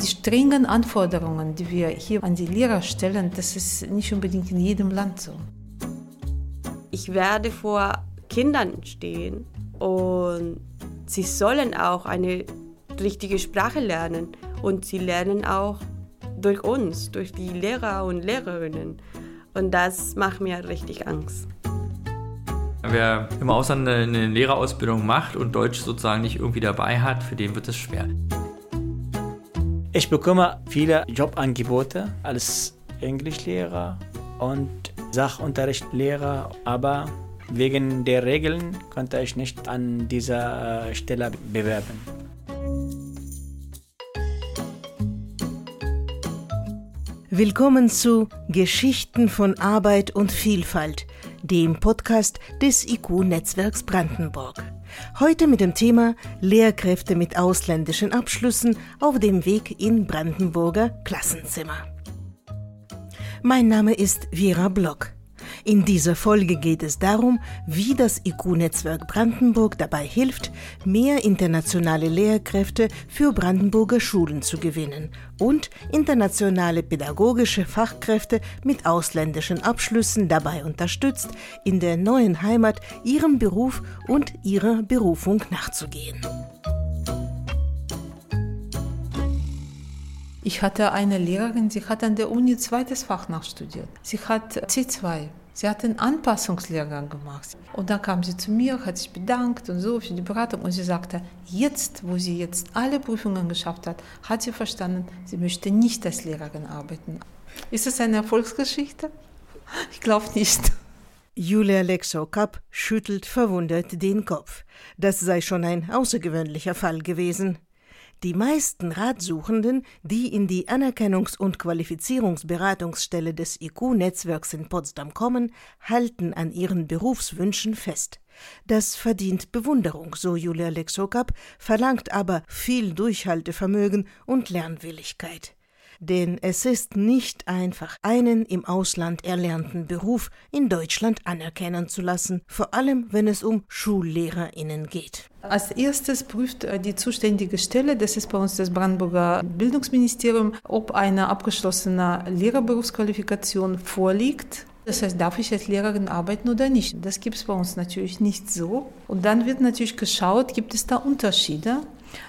Die strengen Anforderungen, die wir hier an die Lehrer stellen, das ist nicht unbedingt in jedem Land so. Ich werde vor Kindern stehen und sie sollen auch eine richtige Sprache lernen und sie lernen auch durch uns, durch die Lehrer und Lehrerinnen. Und das macht mir richtig Angst. Wer im Ausland eine Lehrerausbildung macht und Deutsch sozusagen nicht irgendwie dabei hat, für den wird es schwer. Ich bekomme viele Jobangebote als Englischlehrer und Sachunterrichtlehrer, aber wegen der Regeln konnte ich nicht an dieser Stelle bewerben. Willkommen zu Geschichten von Arbeit und Vielfalt, dem Podcast des IQ-Netzwerks Brandenburg. Heute mit dem Thema Lehrkräfte mit ausländischen Abschlüssen auf dem Weg in Brandenburger Klassenzimmer. Mein Name ist Vera Block. In dieser Folge geht es darum, wie das IQ-Netzwerk Brandenburg dabei hilft, mehr internationale Lehrkräfte für Brandenburger Schulen zu gewinnen und internationale pädagogische Fachkräfte mit ausländischen Abschlüssen dabei unterstützt, in der neuen Heimat ihrem Beruf und ihrer Berufung nachzugehen. Ich hatte eine Lehrerin, sie hat an der Uni zweites Fach nachstudiert. Sie hat C2. Sie hat einen Anpassungslehrgang gemacht. Und dann kam sie zu mir, hat sich bedankt und so für die Beratung. Und sie sagte, jetzt, wo sie jetzt alle Prüfungen geschafft hat, hat sie verstanden, sie möchte nicht als Lehrerin arbeiten. Ist das eine Erfolgsgeschichte? Ich glaube nicht. Julia Lexo-Kapp schüttelt verwundert den Kopf. Das sei schon ein außergewöhnlicher Fall gewesen. Die meisten Ratsuchenden, die in die Anerkennungs- und Qualifizierungsberatungsstelle des IQ-Netzwerks in Potsdam kommen, halten an ihren Berufswünschen fest. Das verdient Bewunderung, so Julia Lexokap, verlangt aber viel Durchhaltevermögen und Lernwilligkeit denn es ist nicht einfach, einen im Ausland erlernten Beruf in Deutschland anerkennen zu lassen, vor allem wenn es um Schullehrerinnen geht. Als erstes prüft äh, die zuständige Stelle, das ist bei uns das Brandenburger Bildungsministerium, ob eine abgeschlossene Lehrerberufsqualifikation vorliegt. Das heißt, darf ich als Lehrerin arbeiten oder nicht? Das gibt es bei uns natürlich nicht so. Und dann wird natürlich geschaut, gibt es da Unterschiede?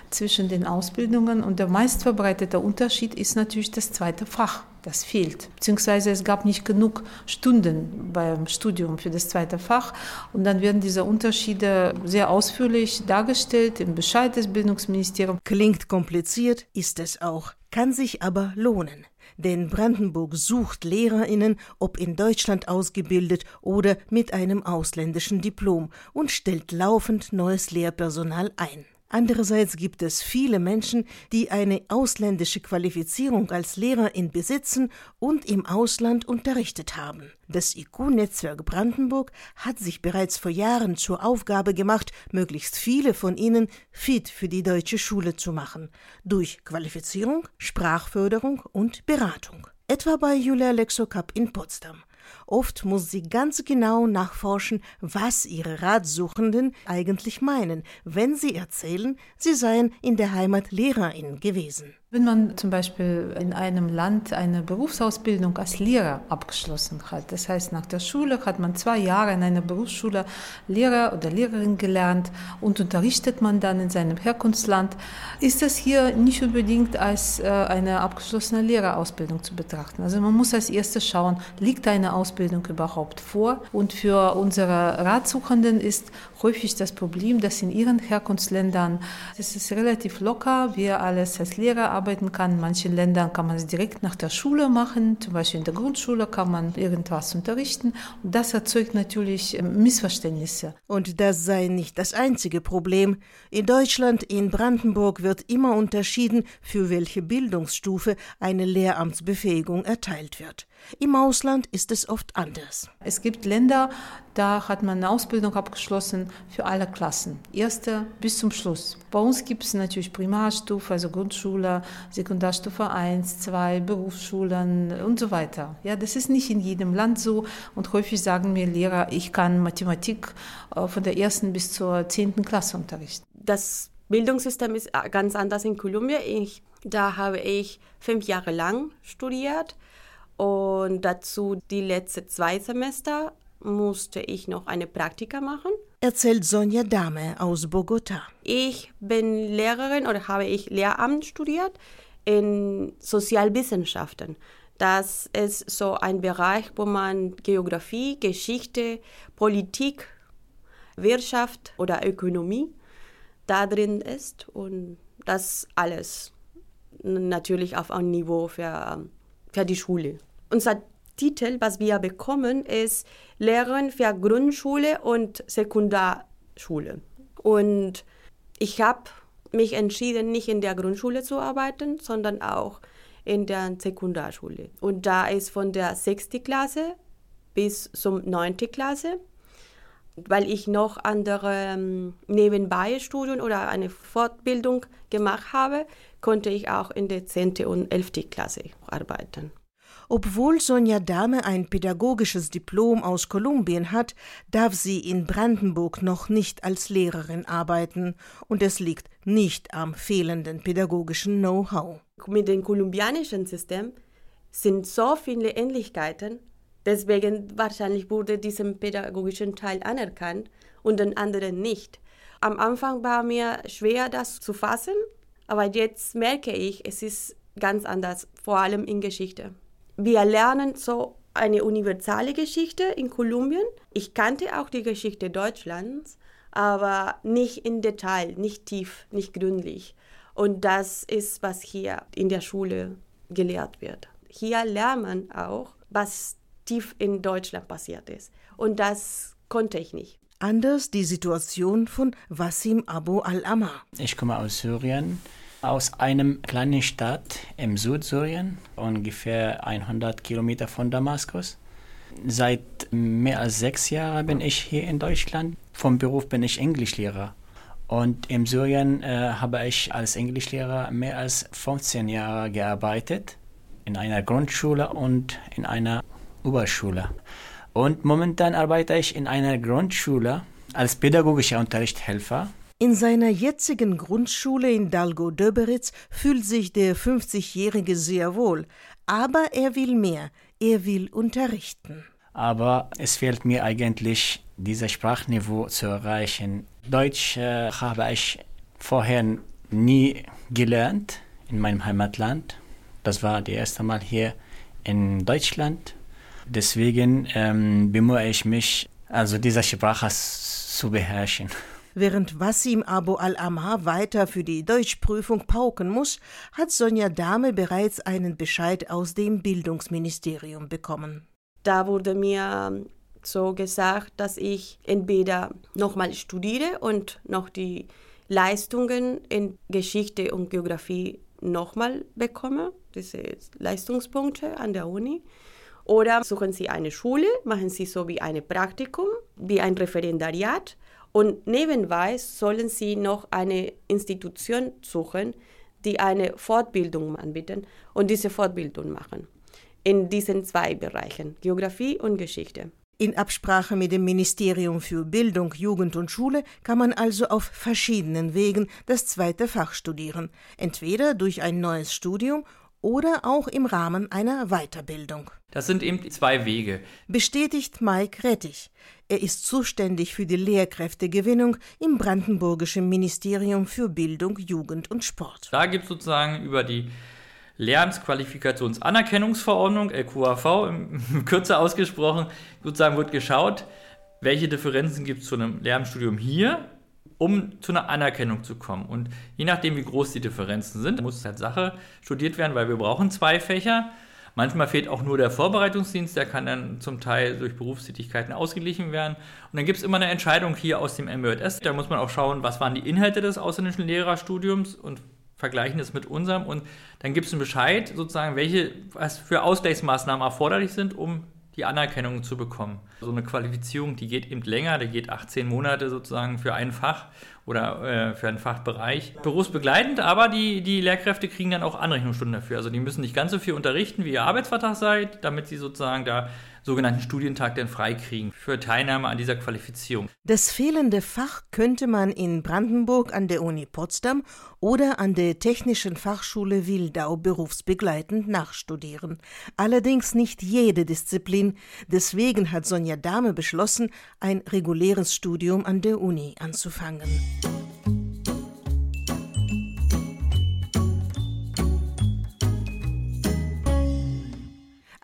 Zwischen den Ausbildungen und der meistverbreitete Unterschied ist natürlich das zweite Fach. Das fehlt. Beziehungsweise es gab nicht genug Stunden beim Studium für das zweite Fach. Und dann werden diese Unterschiede sehr ausführlich dargestellt im Bescheid des Bildungsministeriums. Klingt kompliziert, ist es auch, kann sich aber lohnen. Denn Brandenburg sucht Lehrerinnen, ob in Deutschland ausgebildet oder mit einem ausländischen Diplom und stellt laufend neues Lehrpersonal ein. Andererseits gibt es viele Menschen, die eine ausländische Qualifizierung als Lehrerin besitzen und im Ausland unterrichtet haben. Das IQ-Netzwerk Brandenburg hat sich bereits vor Jahren zur Aufgabe gemacht, möglichst viele von ihnen fit für die deutsche Schule zu machen, durch Qualifizierung, Sprachförderung und Beratung. Etwa bei Julia Lexokap in Potsdam. Oft muss sie ganz genau nachforschen, was ihre Ratsuchenden eigentlich meinen, wenn sie erzählen, sie seien in der Heimat Lehrerin gewesen. Wenn man zum Beispiel in einem Land eine Berufsausbildung als Lehrer abgeschlossen hat, das heißt nach der Schule hat man zwei Jahre in einer Berufsschule Lehrer oder Lehrerin gelernt und unterrichtet man dann in seinem Herkunftsland, ist das hier nicht unbedingt als äh, eine abgeschlossene Lehrerausbildung zu betrachten. Also man muss als erstes schauen, liegt eine Ausbildung überhaupt vor? Und für unsere Ratsuchenden ist häufig das Problem, dass in ihren Herkunftsländern es ist relativ locker, wir alles als Lehrer arbeiten kann. In manchen Ländern kann man es direkt nach der Schule machen, zum Beispiel in der Grundschule kann man irgendwas unterrichten. Und das erzeugt natürlich ähm, Missverständnisse. Und das sei nicht das einzige Problem. In Deutschland, in Brandenburg wird immer unterschieden, für welche Bildungsstufe eine Lehramtsbefähigung erteilt wird. Im Ausland ist es oft anders. Es gibt Länder, da hat man eine Ausbildung abgeschlossen für alle Klassen, erste bis zum Schluss. Bei uns gibt es natürlich Primarstufe, also Grundschule, Sekundarstufe 1, 2, Berufsschulen und so weiter. Ja, das ist nicht in jedem Land so und häufig sagen mir Lehrer, ich kann Mathematik äh, von der ersten bis zur zehnten Klasse unterrichten. Das Bildungssystem ist äh, ganz anders in Kolumbien. Ich, da habe ich fünf Jahre lang studiert und dazu die letzten zwei Semester musste ich noch eine Praktika machen. Erzählt Sonja Dame aus Bogota. Ich bin Lehrerin oder habe ich Lehramt studiert in Sozialwissenschaften. Das ist so ein Bereich, wo man Geografie, Geschichte, Politik, Wirtschaft oder Ökonomie da drin ist und das alles natürlich auf einem Niveau für, für die Schule. Unser Titel, was wir bekommen, ist Lehrerin für Grundschule und Sekundarschule. Und ich habe mich entschieden, nicht in der Grundschule zu arbeiten, sondern auch in der Sekundarschule. Und da ist von der sechsten Klasse bis zum neunten Klasse, weil ich noch andere ähm, nebenbei Studien oder eine Fortbildung gemacht habe, konnte ich auch in der 10. und 11. Klasse arbeiten. Obwohl Sonja Dahme ein pädagogisches Diplom aus Kolumbien hat, darf sie in Brandenburg noch nicht als Lehrerin arbeiten, und es liegt nicht am fehlenden pädagogischen Know-how. Mit dem kolumbianischen System sind so viele Ähnlichkeiten, deswegen wahrscheinlich wurde diesem pädagogischen Teil anerkannt und den anderen nicht. Am Anfang war mir schwer, das zu fassen, aber jetzt merke ich, es ist ganz anders, vor allem in Geschichte wir lernen so eine universale Geschichte in Kolumbien. Ich kannte auch die Geschichte Deutschlands, aber nicht in Detail, nicht tief, nicht gründlich. Und das ist, was hier in der Schule gelehrt wird. Hier lernt man auch, was tief in Deutschland passiert ist. Und das konnte ich nicht. Anders die Situation von Wassim Abu al-Amma. Ich komme aus Syrien aus einem kleinen Stadt im Südsyrien, ungefähr 100 Kilometer von Damaskus. Seit mehr als sechs Jahren bin ich hier in Deutschland. Vom Beruf bin ich Englischlehrer. Und in Syrien äh, habe ich als Englischlehrer mehr als 15 Jahre gearbeitet, in einer Grundschule und in einer Oberschule. Und momentan arbeite ich in einer Grundschule als pädagogischer Unterrichtshelfer in seiner jetzigen Grundschule in Dalgo-Döberitz fühlt sich der 50-Jährige sehr wohl, aber er will mehr, er will unterrichten. Aber es fehlt mir eigentlich, dieses Sprachniveau zu erreichen. Deutsch äh, habe ich vorher nie gelernt in meinem Heimatland. Das war das erste Mal hier in Deutschland. Deswegen ähm, bemühe ich mich, also diese Sprache zu beherrschen. Während Wassim Abu al-Amar weiter für die Deutschprüfung pauken muss, hat Sonja Dahme bereits einen Bescheid aus dem Bildungsministerium bekommen. Da wurde mir so gesagt, dass ich entweder nochmal studiere und noch die Leistungen in Geschichte und Geografie nochmal bekomme, diese Leistungspunkte an der Uni. Oder suchen Sie eine Schule, machen Sie so wie ein Praktikum, wie ein Referendariat und nebenbei sollen sie noch eine Institution suchen, die eine Fortbildung anbieten und diese Fortbildung machen. In diesen zwei Bereichen, Geografie und Geschichte. In Absprache mit dem Ministerium für Bildung, Jugend und Schule kann man also auf verschiedenen Wegen das zweite Fach studieren, entweder durch ein neues Studium oder auch im Rahmen einer Weiterbildung. Das sind eben zwei Wege. Bestätigt Mike Rettich. Er ist zuständig für die Lehrkräftegewinnung im Brandenburgischen Ministerium für Bildung, Jugend und Sport. Da gibt es sozusagen über die Lernqualifikationsanerkennungsverordnung, LQAV, im, kürzer ausgesprochen, sozusagen wird geschaut, welche Differenzen gibt es zu einem Lehramtsstudium hier um zu einer Anerkennung zu kommen. Und je nachdem, wie groß die Differenzen sind, muss halt Sache studiert werden, weil wir brauchen zwei Fächer. Manchmal fehlt auch nur der Vorbereitungsdienst, der kann dann zum Teil durch Berufstätigkeiten ausgeglichen werden. Und dann gibt es immer eine Entscheidung hier aus dem MJS. Da muss man auch schauen, was waren die Inhalte des ausländischen Lehrerstudiums und vergleichen es mit unserem. Und dann gibt es einen Bescheid, sozusagen, welche was für Ausgleichsmaßnahmen erforderlich sind, um die Anerkennung zu bekommen. So eine Qualifizierung, die geht eben länger, die geht 18 Monate sozusagen für ein Fach oder äh, für einen Fachbereich. Berufsbegleitend, aber die, die Lehrkräfte kriegen dann auch Anrechnungsstunden dafür. Also die müssen nicht ganz so viel unterrichten, wie ihr Arbeitsvertrag seid, damit sie sozusagen da sogenannten Studientag dann freikriegen für Teilnahme an dieser Qualifizierung. Das fehlende Fach könnte man in Brandenburg an der Uni Potsdam oder an der Technischen Fachschule Wildau berufsbegleitend nachstudieren. Allerdings nicht jede Disziplin. Deswegen hat Sonja Dahme beschlossen, ein reguläres Studium an der Uni anzufangen.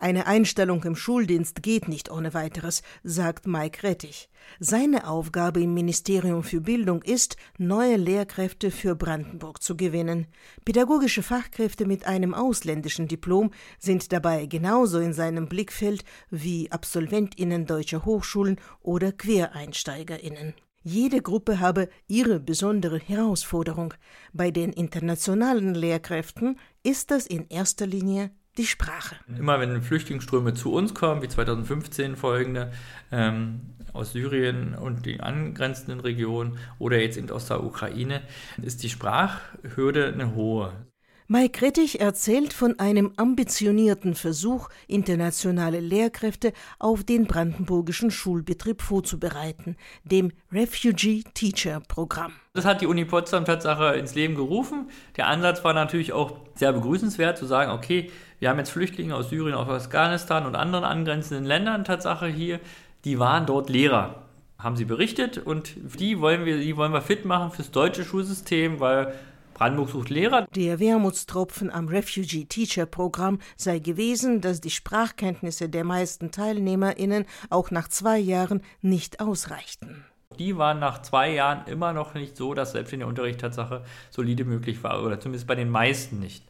Eine Einstellung im Schuldienst geht nicht ohne weiteres, sagt Mike Rettich. Seine Aufgabe im Ministerium für Bildung ist, neue Lehrkräfte für Brandenburg zu gewinnen. Pädagogische Fachkräfte mit einem ausländischen Diplom sind dabei genauso in seinem Blickfeld wie Absolventinnen deutscher Hochschulen oder Quereinsteigerinnen. Jede Gruppe habe ihre besondere Herausforderung. Bei den internationalen Lehrkräften ist das in erster Linie die Sprache. Immer wenn Flüchtlingsströme zu uns kommen, wie 2015 folgende, ähm, aus Syrien und den angrenzenden Regionen oder jetzt eben aus der Ukraine, ist die Sprachhürde eine hohe. Mike Rettich erzählt von einem ambitionierten Versuch, internationale Lehrkräfte auf den brandenburgischen Schulbetrieb vorzubereiten, dem Refugee Teacher Programm. Das hat die Uni Potsdam Tatsache ins Leben gerufen. Der Ansatz war natürlich auch sehr begrüßenswert, zu sagen, okay, wir haben jetzt Flüchtlinge aus Syrien, aus Afghanistan und anderen angrenzenden Ländern Tatsache hier, die waren dort Lehrer, haben sie berichtet und die wollen wir, die wollen wir fit machen fürs deutsche Schulsystem, weil Brandenburg sucht Lehrer. Der Wermutstropfen am Refugee Teacher Programm sei gewesen, dass die Sprachkenntnisse der meisten TeilnehmerInnen auch nach zwei Jahren nicht ausreichten. Die waren nach zwei Jahren immer noch nicht so, dass selbst in der Unterricht Tatsache solide möglich war, oder zumindest bei den meisten nicht.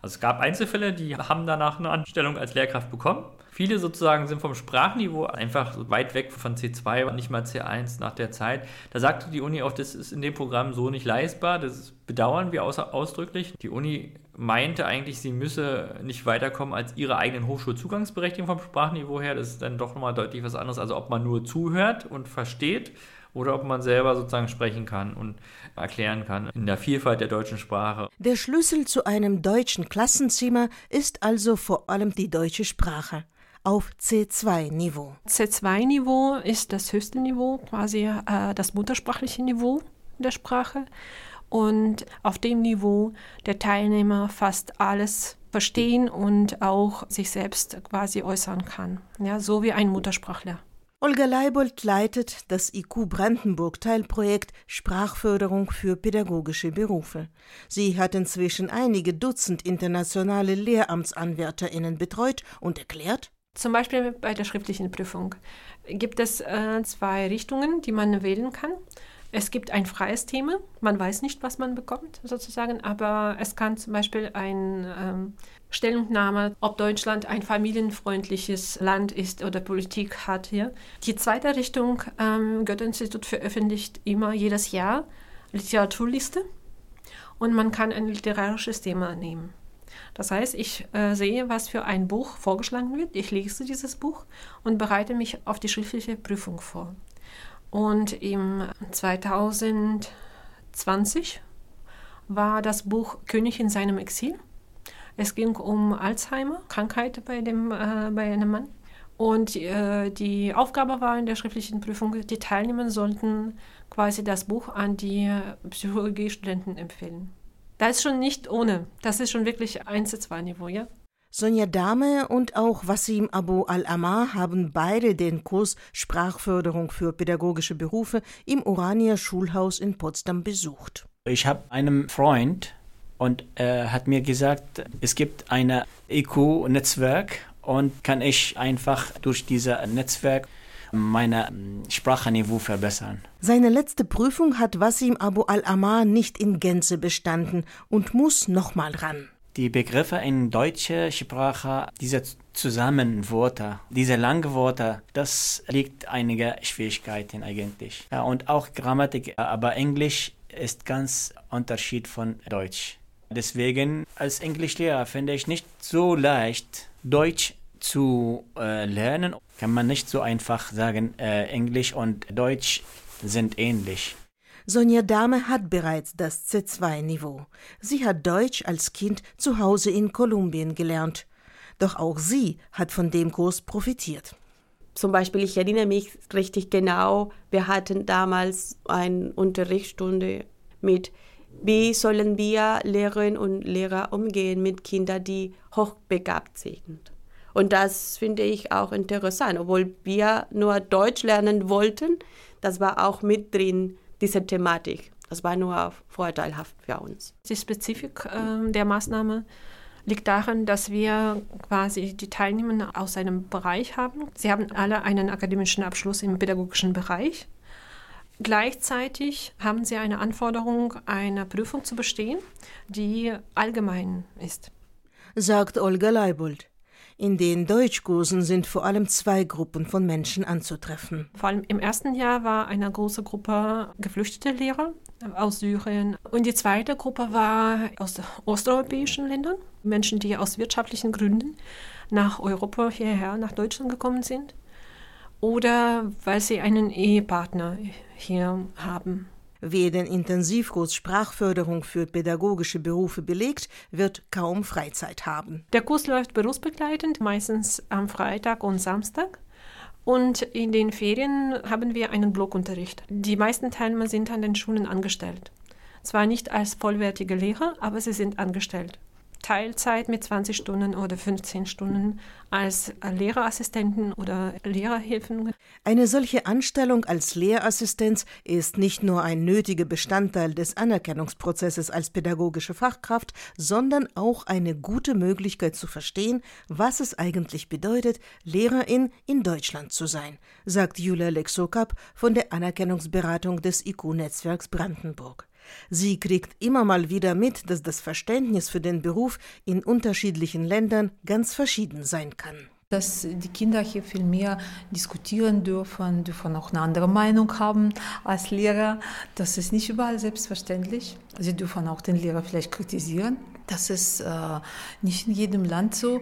Also es gab Einzelfälle, die haben danach eine Anstellung als Lehrkraft bekommen. Viele sozusagen sind vom Sprachniveau einfach weit weg von C2, nicht mal C1 nach der Zeit. Da sagte die Uni auch, das ist in dem Programm so nicht leistbar. Das bedauern wir ausdrücklich. Die Uni meinte eigentlich, sie müsse nicht weiterkommen als ihre eigenen Hochschulzugangsberechtigungen vom Sprachniveau her. Das ist dann doch nochmal deutlich was anderes. Also ob man nur zuhört und versteht oder ob man selber sozusagen sprechen kann und erklären kann in der Vielfalt der deutschen Sprache. Der Schlüssel zu einem deutschen Klassenzimmer ist also vor allem die deutsche Sprache auf C2-Niveau. C2-Niveau ist das höchste Niveau, quasi äh, das muttersprachliche Niveau der Sprache. Und auf dem Niveau der Teilnehmer fast alles verstehen und auch sich selbst quasi äußern kann. Ja, so wie ein Muttersprachler. Olga Leibold leitet das IQ Brandenburg Teilprojekt Sprachförderung für pädagogische Berufe. Sie hat inzwischen einige Dutzend internationale Lehramtsanwärterinnen betreut und erklärt, zum Beispiel bei der schriftlichen Prüfung gibt es äh, zwei Richtungen, die man wählen kann. Es gibt ein freies Thema. Man weiß nicht, was man bekommt, sozusagen, aber es kann zum Beispiel eine ähm, Stellungnahme, ob Deutschland ein familienfreundliches Land ist oder Politik hat hier. Die zweite Richtung, ähm, Goethe-Institut veröffentlicht immer jedes Jahr Literaturliste und man kann ein literarisches Thema nehmen. Das heißt, ich äh, sehe, was für ein Buch vorgeschlagen wird. Ich lese dieses Buch und bereite mich auf die schriftliche Prüfung vor. Und im 2020 war das Buch König in seinem Exil. Es ging um Alzheimer, Krankheit bei, dem, äh, bei einem Mann. Und äh, die Aufgabe war in der schriftlichen Prüfung, die Teilnehmer sollten quasi das Buch an die Psychologiestudenten empfehlen. Das ist schon nicht ohne. Das ist schon wirklich 1-2-Niveau, ja? Sonja Dahme und auch Wassim Abu Al-Amar haben beide den Kurs Sprachförderung für pädagogische Berufe im Urania Schulhaus in Potsdam besucht. Ich habe einen Freund und er hat mir gesagt, es gibt ein IQ-Netzwerk und kann ich einfach durch dieses Netzwerk mein Sprachniveau verbessern. Seine letzte Prüfung hat Wassim Abu Al-Amar nicht in Gänze bestanden und muss nochmal ran. Die Begriffe in deutscher Sprache, diese Zusammenworte, diese langen Worte, das liegt einige Schwierigkeiten eigentlich. Ja, und auch Grammatik, aber Englisch ist ganz Unterschied von Deutsch. Deswegen als Englischlehrer finde ich nicht so leicht, Deutsch zu äh, lernen. Kann man nicht so einfach sagen, äh, Englisch und Deutsch sind ähnlich. Sonja Dahme hat bereits das C2-Niveau. Sie hat Deutsch als Kind zu Hause in Kolumbien gelernt. Doch auch sie hat von dem Kurs profitiert. Zum Beispiel, ich erinnere mich richtig genau, wir hatten damals eine Unterrichtsstunde mit, wie sollen wir Lehrerinnen und Lehrer umgehen mit Kindern, die hochbegabt sind. Und das finde ich auch interessant, obwohl wir nur Deutsch lernen wollten, das war auch mit drin, diese Thematik. Das war nur vorteilhaft für uns. Die Spezifik äh, der Maßnahme liegt darin, dass wir quasi die Teilnehmer aus einem Bereich haben. Sie haben alle einen akademischen Abschluss im pädagogischen Bereich. Gleichzeitig haben sie eine Anforderung, eine Prüfung zu bestehen, die allgemein ist. Sagt Olga Leibold. In den Deutschkursen sind vor allem zwei Gruppen von Menschen anzutreffen. Vor allem im ersten Jahr war eine große Gruppe geflüchtete Lehrer aus Syrien und die zweite Gruppe war aus osteuropäischen Ländern, Menschen, die aus wirtschaftlichen Gründen nach Europa hierher, nach Deutschland gekommen sind oder weil sie einen Ehepartner hier haben. Wer den Intensivkurs Sprachförderung für pädagogische Berufe belegt, wird kaum Freizeit haben. Der Kurs läuft berufsbegleitend, meistens am Freitag und Samstag. Und in den Ferien haben wir einen Blockunterricht. Die meisten Teilnehmer sind an den Schulen angestellt. Zwar nicht als vollwertige Lehrer, aber sie sind angestellt. Teilzeit mit 20 Stunden oder 15 Stunden als Lehrerassistenten oder Lehrerhilfen. Eine solche Anstellung als Lehrassistenz ist nicht nur ein nötiger Bestandteil des Anerkennungsprozesses als pädagogische Fachkraft, sondern auch eine gute Möglichkeit zu verstehen, was es eigentlich bedeutet, Lehrerin in Deutschland zu sein, sagt Julia Lexokap von der Anerkennungsberatung des IQ-Netzwerks Brandenburg. Sie kriegt immer mal wieder mit, dass das Verständnis für den Beruf in unterschiedlichen Ländern ganz verschieden sein kann dass die Kinder hier viel mehr diskutieren dürfen, dürfen auch eine andere Meinung haben als Lehrer. Das ist nicht überall selbstverständlich. Sie dürfen auch den Lehrer vielleicht kritisieren. Das ist äh, nicht in jedem Land so.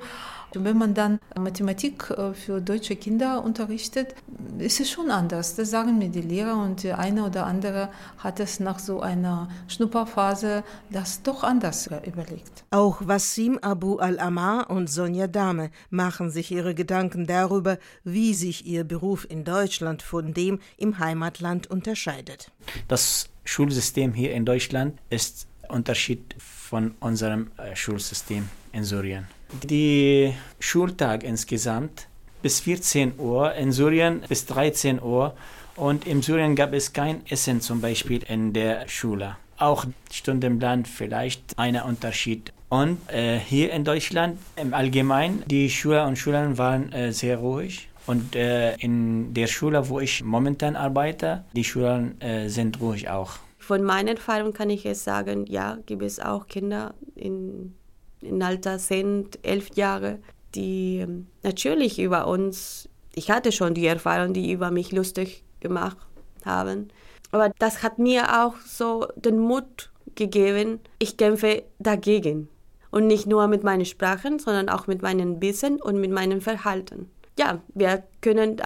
Und wenn man dann Mathematik äh, für deutsche Kinder unterrichtet, ist es schon anders. Das sagen mir die Lehrer und der eine oder andere hat es nach so einer Schnupperphase das doch anders überlegt. Auch Wassim Abu al-Amar und Sonja Dahme machen sich ihre Gedanken darüber, wie sich ihr Beruf in Deutschland von dem im Heimatland unterscheidet. Das Schulsystem hier in Deutschland ist Unterschied von unserem äh, Schulsystem in Syrien. Die Schultag insgesamt bis 14 Uhr, in Syrien bis 13 Uhr und in Syrien gab es kein Essen zum Beispiel in der Schule. Auch Stundenplan vielleicht ein Unterschied. Und äh, hier in Deutschland im Allgemeinen, die Schüler und Schülerinnen waren äh, sehr ruhig. Und äh, in der Schule, wo ich momentan arbeite, die Schüler äh, sind ruhig auch. Von meinen Erfahrungen kann ich jetzt sagen, ja, gibt es auch Kinder in im Alter sind elf Jahre, die ähm, natürlich über uns, ich hatte schon die Erfahrung, die über mich lustig gemacht haben. Aber das hat mir auch so den Mut gegeben, ich kämpfe dagegen. Und nicht nur mit meinen Sprachen, sondern auch mit meinem Wissen und mit meinem Verhalten. Ja, wir können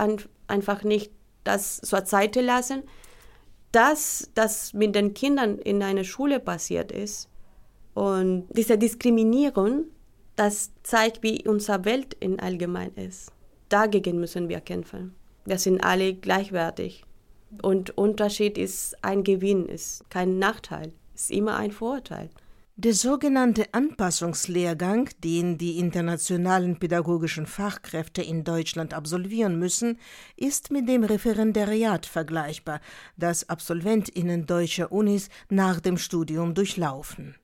einfach nicht das zur Seite lassen. Das, das mit den Kindern in einer Schule passiert ist, und diese Diskriminierung, das zeigt, wie unsere Welt in allgemein ist. Dagegen müssen wir kämpfen. Wir sind alle gleichwertig. Und Unterschied ist ein Gewinn, ist kein Nachteil, ist immer ein Vorteil. Der sogenannte Anpassungslehrgang, den die internationalen pädagogischen Fachkräfte in Deutschland absolvieren müssen, ist mit dem Referendariat vergleichbar, das Absolventinnen deutscher Unis nach dem Studium durchlaufen.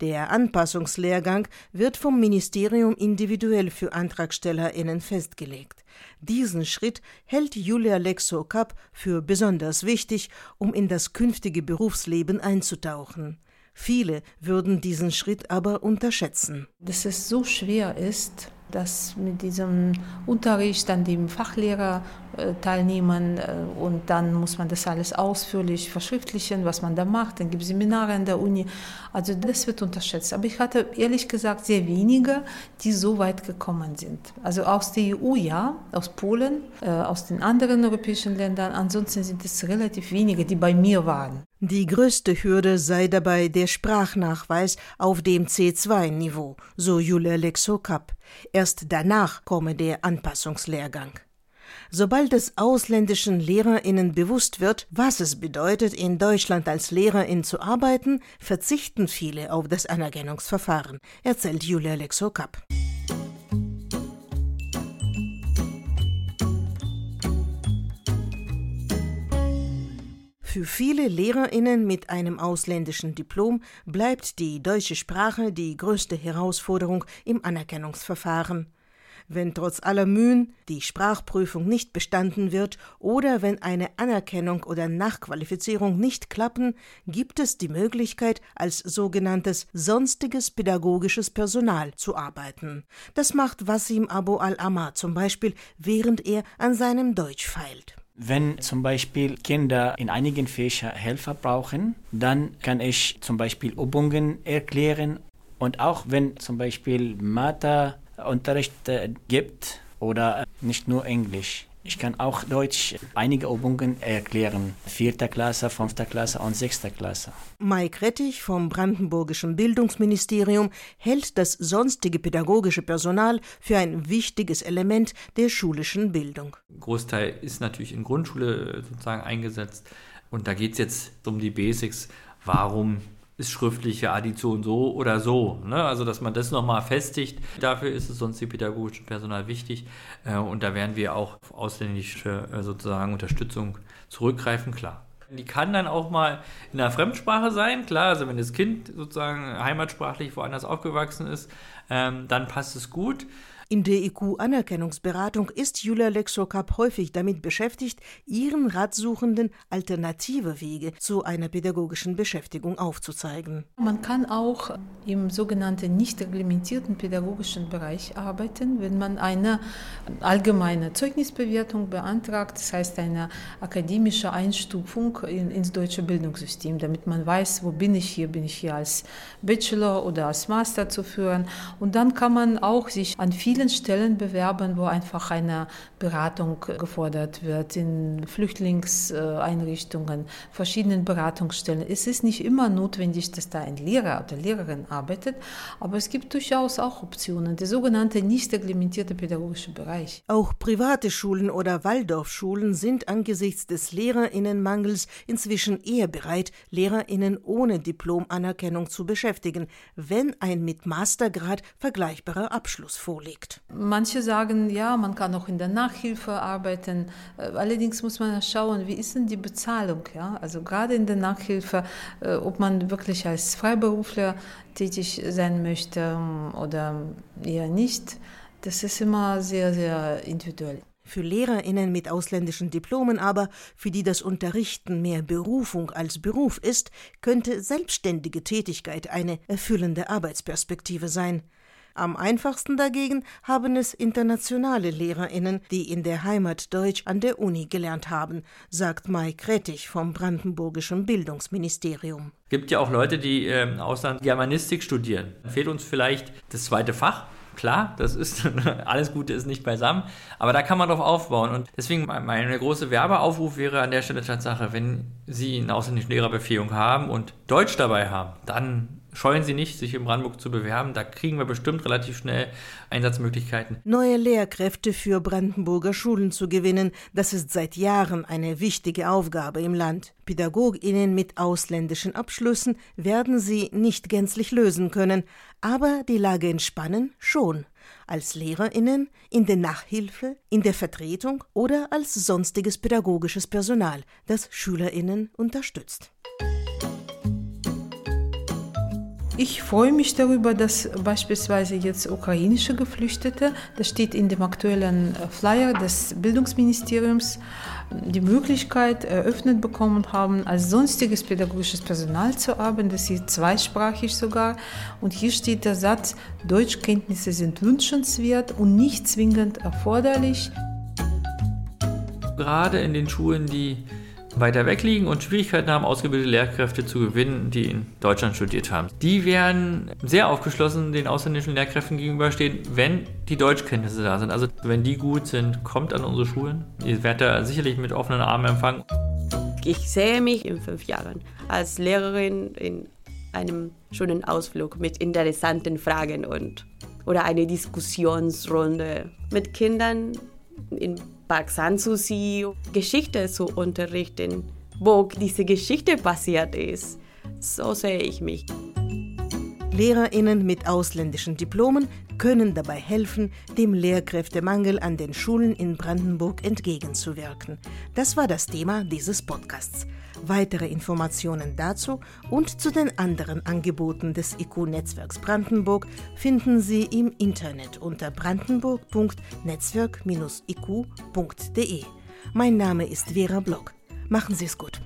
Der Anpassungslehrgang wird vom Ministerium individuell für AntragstellerInnen festgelegt. Diesen Schritt hält Julia Lexo-Kapp für besonders wichtig, um in das künftige Berufsleben einzutauchen. Viele würden diesen Schritt aber unterschätzen. Dass es so schwer ist, dass mit diesem Unterricht an dem Fachlehrer äh, teilnehmen äh, und dann muss man das alles ausführlich verschriftlichen, was man da macht. Dann gibt es Seminare an der Uni. Also das wird unterschätzt. Aber ich hatte ehrlich gesagt sehr wenige, die so weit gekommen sind. Also aus der EU ja, aus Polen, äh, aus den anderen europäischen Ländern. Ansonsten sind es relativ wenige, die bei mir waren. Die größte Hürde sei dabei der Sprachnachweis auf dem C2-Niveau, so Julia Lexokap. Erst danach komme der Anpassungslehrgang. Sobald es ausländischen Lehrerinnen bewusst wird, was es bedeutet, in Deutschland als Lehrerin zu arbeiten, verzichten viele auf das Anerkennungsverfahren, erzählt Julia Lexokap. Für viele Lehrerinnen mit einem ausländischen Diplom bleibt die deutsche Sprache die größte Herausforderung im Anerkennungsverfahren. Wenn trotz aller Mühen die Sprachprüfung nicht bestanden wird oder wenn eine Anerkennung oder Nachqualifizierung nicht klappen, gibt es die Möglichkeit, als sogenanntes sonstiges pädagogisches Personal zu arbeiten. Das macht Wasim Abu al-Amma zum Beispiel, während er an seinem Deutsch feilt. Wenn zum Beispiel Kinder in einigen Fächern Helfer brauchen, dann kann ich zum Beispiel Übungen erklären. Und auch wenn zum Beispiel Mathe Unterricht äh, gibt oder nicht nur Englisch. Ich kann auch Deutsch einige Übungen erklären. Vierte Klasse, fünfte Klasse und sechste Klasse. Mike Rettich vom Brandenburgischen Bildungsministerium hält das sonstige pädagogische Personal für ein wichtiges Element der schulischen Bildung. Großteil ist natürlich in Grundschule sozusagen eingesetzt. Und da geht es jetzt um die Basics. Warum ist schriftliche Addition so oder so. Ne? Also, dass man das nochmal festigt. Dafür ist es sonst die pädagogische Personal wichtig. Äh, und da werden wir auch auf ausländische äh, sozusagen Unterstützung zurückgreifen, klar. Die kann dann auch mal in einer Fremdsprache sein, klar. Also, wenn das Kind sozusagen heimatsprachlich woanders aufgewachsen ist, ähm, dann passt es gut. In der IQ-Anerkennungsberatung ist Julia Lexokap häufig damit beschäftigt, ihren Ratsuchenden alternative Wege zu einer pädagogischen Beschäftigung aufzuzeigen. Man kann auch im sogenannten nicht reglementierten pädagogischen Bereich arbeiten, wenn man eine allgemeine Zeugnisbewertung beantragt, das heißt eine akademische Einstufung in, ins deutsche Bildungssystem, damit man weiß, wo bin ich hier, bin ich hier als Bachelor oder als Master zu führen. Und dann kann man auch sich an vielen vielen Stellen bewerben, wo einfach eine Beratung gefordert wird, in Flüchtlingseinrichtungen, verschiedenen Beratungsstellen. Es ist nicht immer notwendig, dass da ein Lehrer oder Lehrerin arbeitet, aber es gibt durchaus auch Optionen, der sogenannte nicht reglementierte pädagogische Bereich. Auch private Schulen oder Waldorfschulen sind angesichts des Lehrerinnenmangels inzwischen eher bereit, Lehrerinnen ohne Diplomanerkennung zu beschäftigen, wenn ein mit Mastergrad vergleichbarer Abschluss vorliegt gibt. Manche sagen, ja, man kann auch in der Nachhilfe arbeiten. Äh, allerdings muss man schauen, wie ist denn die Bezahlung? Ja? Also gerade in der Nachhilfe, äh, ob man wirklich als Freiberufler tätig sein möchte ähm, oder eher nicht, das ist immer sehr, sehr individuell. Für Lehrerinnen mit ausländischen Diplomen aber, für die das Unterrichten mehr Berufung als Beruf ist, könnte selbstständige Tätigkeit eine erfüllende Arbeitsperspektive sein. Am einfachsten dagegen haben es internationale Lehrerinnen, die in der Heimat Deutsch an der Uni gelernt haben, sagt Mike Rettich vom Brandenburgischen Bildungsministerium. Es gibt ja auch Leute, die äh, im Ausland Germanistik studieren. Fehlt uns vielleicht das zweite Fach? Klar, das ist alles Gute ist nicht beisammen, aber da kann man drauf aufbauen. Und deswegen mein große Werbeaufruf wäre an der Stelle Tatsache, wenn Sie eine ausländische Lehrerbefähigung haben und Deutsch dabei haben, dann scheuen Sie nicht, sich in Brandenburg zu bewerben. Da kriegen wir bestimmt relativ schnell Einsatzmöglichkeiten. Neue Lehrkräfte für Brandenburger Schulen zu gewinnen, das ist seit Jahren eine wichtige Aufgabe im Land. PädagogInnen mit ausländischen Abschlüssen werden sie nicht gänzlich lösen können, aber die Lage entspannen schon. Als LehrerInnen, in der Nachhilfe, in der Vertretung oder als sonstiges pädagogisches Personal, das SchülerInnen unterstützt. Ich freue mich darüber, dass beispielsweise jetzt ukrainische Geflüchtete, das steht in dem aktuellen äh, Flyer des Bildungsministeriums, die Möglichkeit eröffnet bekommen haben, als sonstiges pädagogisches Personal zu arbeiten. Das ist zweisprachig sogar. Und hier steht der Satz, Deutschkenntnisse sind wünschenswert und nicht zwingend erforderlich. gerade in den Schulen, die weiter weg liegen und Schwierigkeiten haben, ausgebildete Lehrkräfte zu gewinnen, die in Deutschland studiert haben. Die werden sehr aufgeschlossen den ausländischen Lehrkräften gegenüberstehen, wenn die Deutschkenntnisse da sind. Also wenn die gut sind, kommt an unsere Schulen. Ihr werdet da sicherlich mit offenen Armen empfangen. Ich sehe mich in fünf Jahren als Lehrerin in einem schönen Ausflug mit interessanten Fragen und oder eine Diskussionsrunde mit Kindern in Park Sanssouci Geschichte zu unterrichten, wo diese Geschichte passiert ist. So sehe ich mich. Lehrerinnen mit ausländischen Diplomen können dabei helfen, dem Lehrkräftemangel an den Schulen in Brandenburg entgegenzuwirken. Das war das Thema dieses Podcasts. Weitere Informationen dazu und zu den anderen Angeboten des IQ-Netzwerks Brandenburg finden Sie im Internet unter brandenburg.netzwerk-iq.de. Mein Name ist Vera Block. Machen Sie es gut.